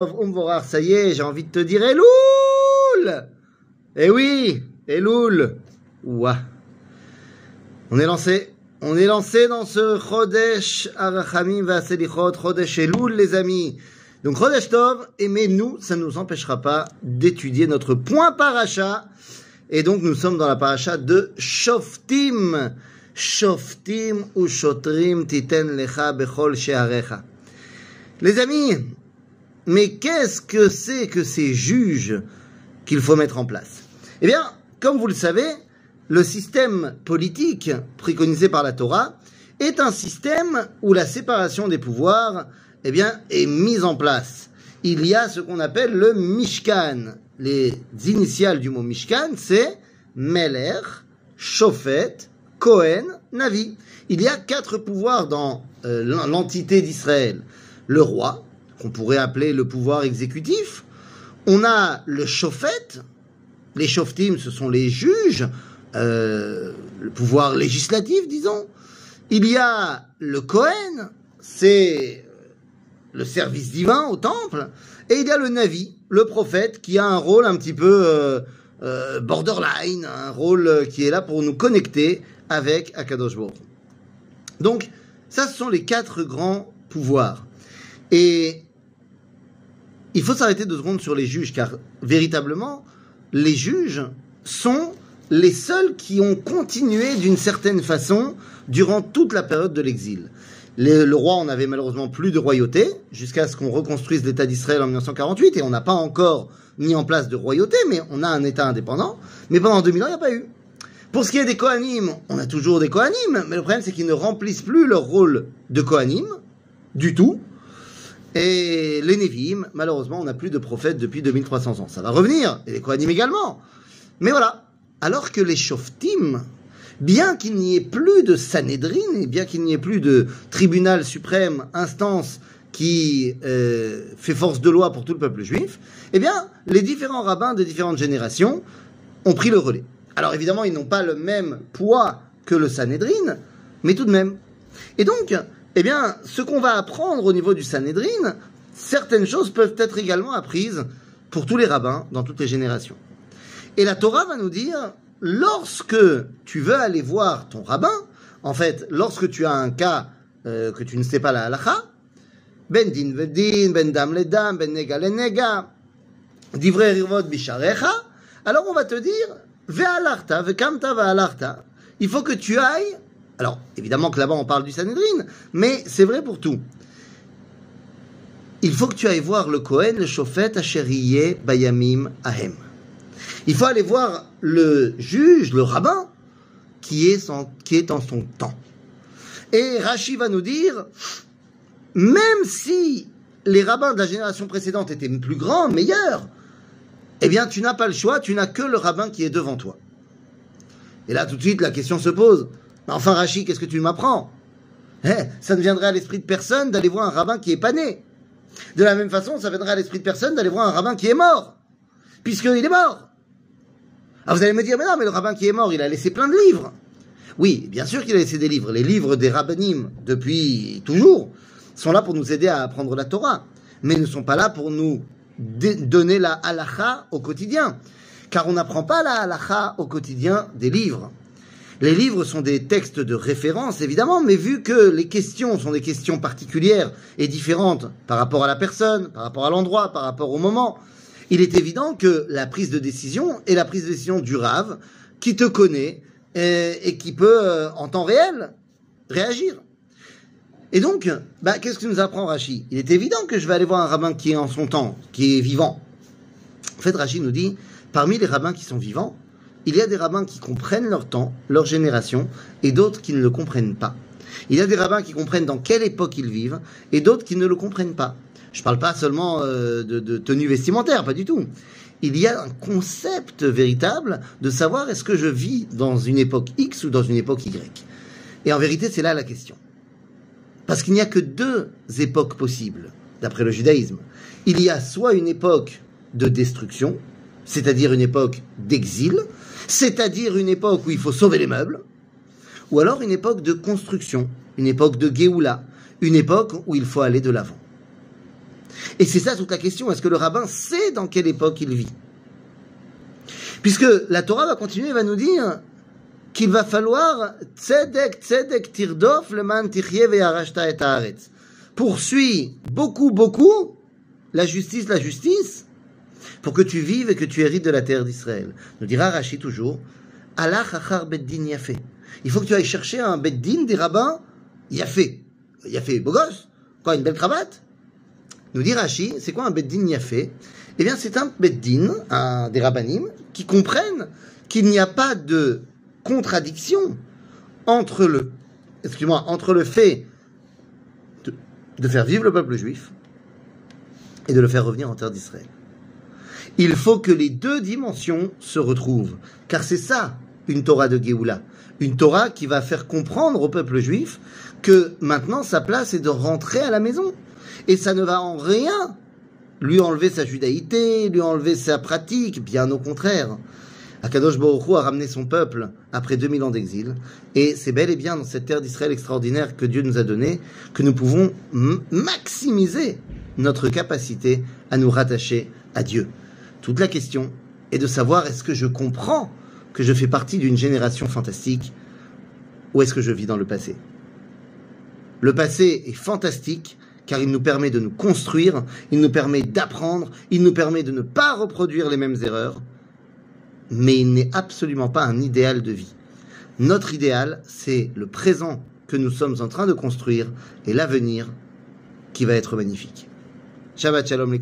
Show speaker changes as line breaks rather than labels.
Ça y est, j'ai envie de te dire Elul Eh oui, Elul Ouah On est lancé. On est lancé dans ce Chodesh Arachamim Vaselichot, Chodesh Elul, les amis. Donc Chodesh Tov, aimez-nous, ça ne nous empêchera pas d'étudier notre point paracha. Et donc nous sommes dans la paracha de Shoftim. Shoftim ou Shotrim titen lecha bechol shearecha. Les amis, mais qu'est-ce que c'est que ces juges qu'il faut mettre en place? Eh bien, comme vous le savez, le système politique préconisé par la Torah est un système où la séparation des pouvoirs eh bien, est mise en place. Il y a ce qu'on appelle le Mishkan. Les initiales du mot Mishkan, c'est Meler, Shofet, Kohen, Navi. Il y a quatre pouvoirs dans euh, l'entité d'Israël. Le roi, qu'on pourrait appeler le pouvoir exécutif. On a le chauffet, les chauffetim, ce sont les juges, euh, le pouvoir législatif, disons. Il y a le Kohen, c'est le service divin au temple. Et il y a le Navi, le prophète, qui a un rôle un petit peu euh, euh, borderline, un rôle qui est là pour nous connecter avec Akadosh. Donc, ça, ce sont les quatre grands pouvoirs. Et il faut s'arrêter deux secondes sur les juges, car véritablement, les juges sont les seuls qui ont continué d'une certaine façon durant toute la période de l'exil. Le, roi, on avait malheureusement plus de royauté, jusqu'à ce qu'on reconstruise l'État d'Israël en 1948, et on n'a pas encore mis en place de royauté, mais on a un État indépendant. Mais pendant 2000 ans, il n'y a pas eu. Pour ce qui est des Kohanim, on a toujours des Kohanim, mais le problème c'est qu'ils ne remplissent plus leur rôle de Kohanim, du tout. Et les Nevi'im, malheureusement, on n'a plus de prophètes depuis 2300 ans. Ça va revenir, et les Kohanim également. Mais voilà. Alors que les Shoftim, bien qu'il n'y ait plus de Sanhedrin, et bien qu'il n'y ait plus de tribunal suprême, instance qui euh, fait force de loi pour tout le peuple juif, eh bien, les différents rabbins de différentes générations ont pris le relais. Alors évidemment, ils n'ont pas le même poids que le Sanhedrin, mais tout de même. Et donc, eh bien, ce qu'on va apprendre au niveau du Sanhedrin, certaines choses peuvent être également apprises pour tous les rabbins dans toutes les générations. Et la Torah va nous dire, lorsque tu veux aller voir ton rabbin, en fait, lorsque tu as un cas euh, que tu ne sais pas la halacha, ben din vedin, ben dam le dam, ben nega le nega, divrei rivot bisharecha, alors on va te dire, ve alarta, ve kamta ve alarta, il faut que tu ailles alors, évidemment que là-bas, on parle du Sanhedrin, mais c'est vrai pour tout. Il faut que tu ailles voir le Kohen, le Shofet, Asheriye, Bayamim, Ahem. Il faut aller voir le juge, le rabbin, qui est, qui est en son temps. Et Rashi va nous dire, même si les rabbins de la génération précédente étaient plus grands, meilleurs, eh bien, tu n'as pas le choix, tu n'as que le rabbin qui est devant toi. Et là, tout de suite, la question se pose. Enfin, Rachid, qu'est-ce que tu m'apprends? Eh, Ça ne viendrait à l'esprit de personne d'aller voir un rabbin qui est pas né. De la même façon, ça viendrait à l'esprit de personne d'aller voir un rabbin qui est mort, puisqu'il est mort. Alors vous allez me dire, mais non, mais le rabbin qui est mort, il a laissé plein de livres. Oui, bien sûr qu'il a laissé des livres. Les livres des rabbinim, depuis toujours, sont là pour nous aider à apprendre la Torah, mais ne sont pas là pour nous donner la halacha au quotidien. Car on n'apprend pas la halacha au quotidien des livres. Les livres sont des textes de référence, évidemment, mais vu que les questions sont des questions particulières et différentes par rapport à la personne, par rapport à l'endroit, par rapport au moment, il est évident que la prise de décision est la prise de décision du rave qui te connaît et, qui peut, euh, en temps réel, réagir. Et donc, bah, qu'est-ce que nous apprend Rachid Il est évident que je vais aller voir un rabbin qui est en son temps, qui est vivant. En fait, Rachid nous dit, parmi les rabbins qui sont vivants, il y a des rabbins qui comprennent leur temps, leur génération, et d'autres qui ne le comprennent pas. Il y a des rabbins qui comprennent dans quelle époque ils vivent, et d'autres qui ne le comprennent pas. Je ne parle pas seulement euh, de, tenue vestimentaire, pas du tout. Il y a un concept véritable de savoir est-ce que je vis dans une époque X ou dans une époque Y. Et en vérité, c'est là la question. Parce qu'il n'y a que deux époques possibles, d'après le judaïsme. Il y a soit une époque de destruction, c'est-à-dire une époque d'exil, c'est-à-dire une époque où il faut sauver les meubles, ou alors une époque de construction, une époque de Géoula, une époque où il faut aller de l'avant. Et c'est ça toute la question. Est-ce que le rabbin sait dans quelle époque il vit? Puisque la Torah va continuer, va nous dire qu'il va falloir tzedek, tzedek, tirdof, le man et. Poursuis beaucoup, beaucoup la justice, la justice, pour que tu vives et que tu hérites de la terre d'Israël. Nous dira Rachid toujours, Allah achar beddin yafé. Il faut que tu ailles chercher un beddin des rabbins yafé. Yafé, beau gosse Quoi, une belle cravate? Nous dit Rashi, c'est quoi un beddin yafé? Eh bien, c'est un beddin, un des rabbinim, qui comprennent qu'il n'y a pas de contradiction entre le, fait de faire vivre le peuple juif et de le faire revenir en terre d'Israël. Il faut que les deux dimensions se retrouvent, car c'est ça une Torah de Géoula, une Torah qui va faire comprendre au peuple juif que maintenant sa place est de rentrer à la maison. Et ça ne va en rien lui enlever sa judaïté, lui enlever sa pratique, bien au contraire. Akadosh Baruch a ramené son peuple après 2000 ans d'exil, et c'est bel et bien dans cette terre d'Israël extraordinaire que Dieu nous a donnée que nous pouvons maximiser notre capacité à nous rattacher à Dieu. Toute la question est de savoir est-ce que je comprends que je fais partie d'une génération fantastique ou est-ce que je vis dans le passé Le passé est fantastique car il nous permet de nous construire, il nous permet d'apprendre, il nous permet de ne pas reproduire les mêmes erreurs, mais il n'est absolument pas un idéal de vie. Notre idéal, c'est le présent que nous sommes en train de construire et l'avenir qui va être magnifique. Shabbat Shalom les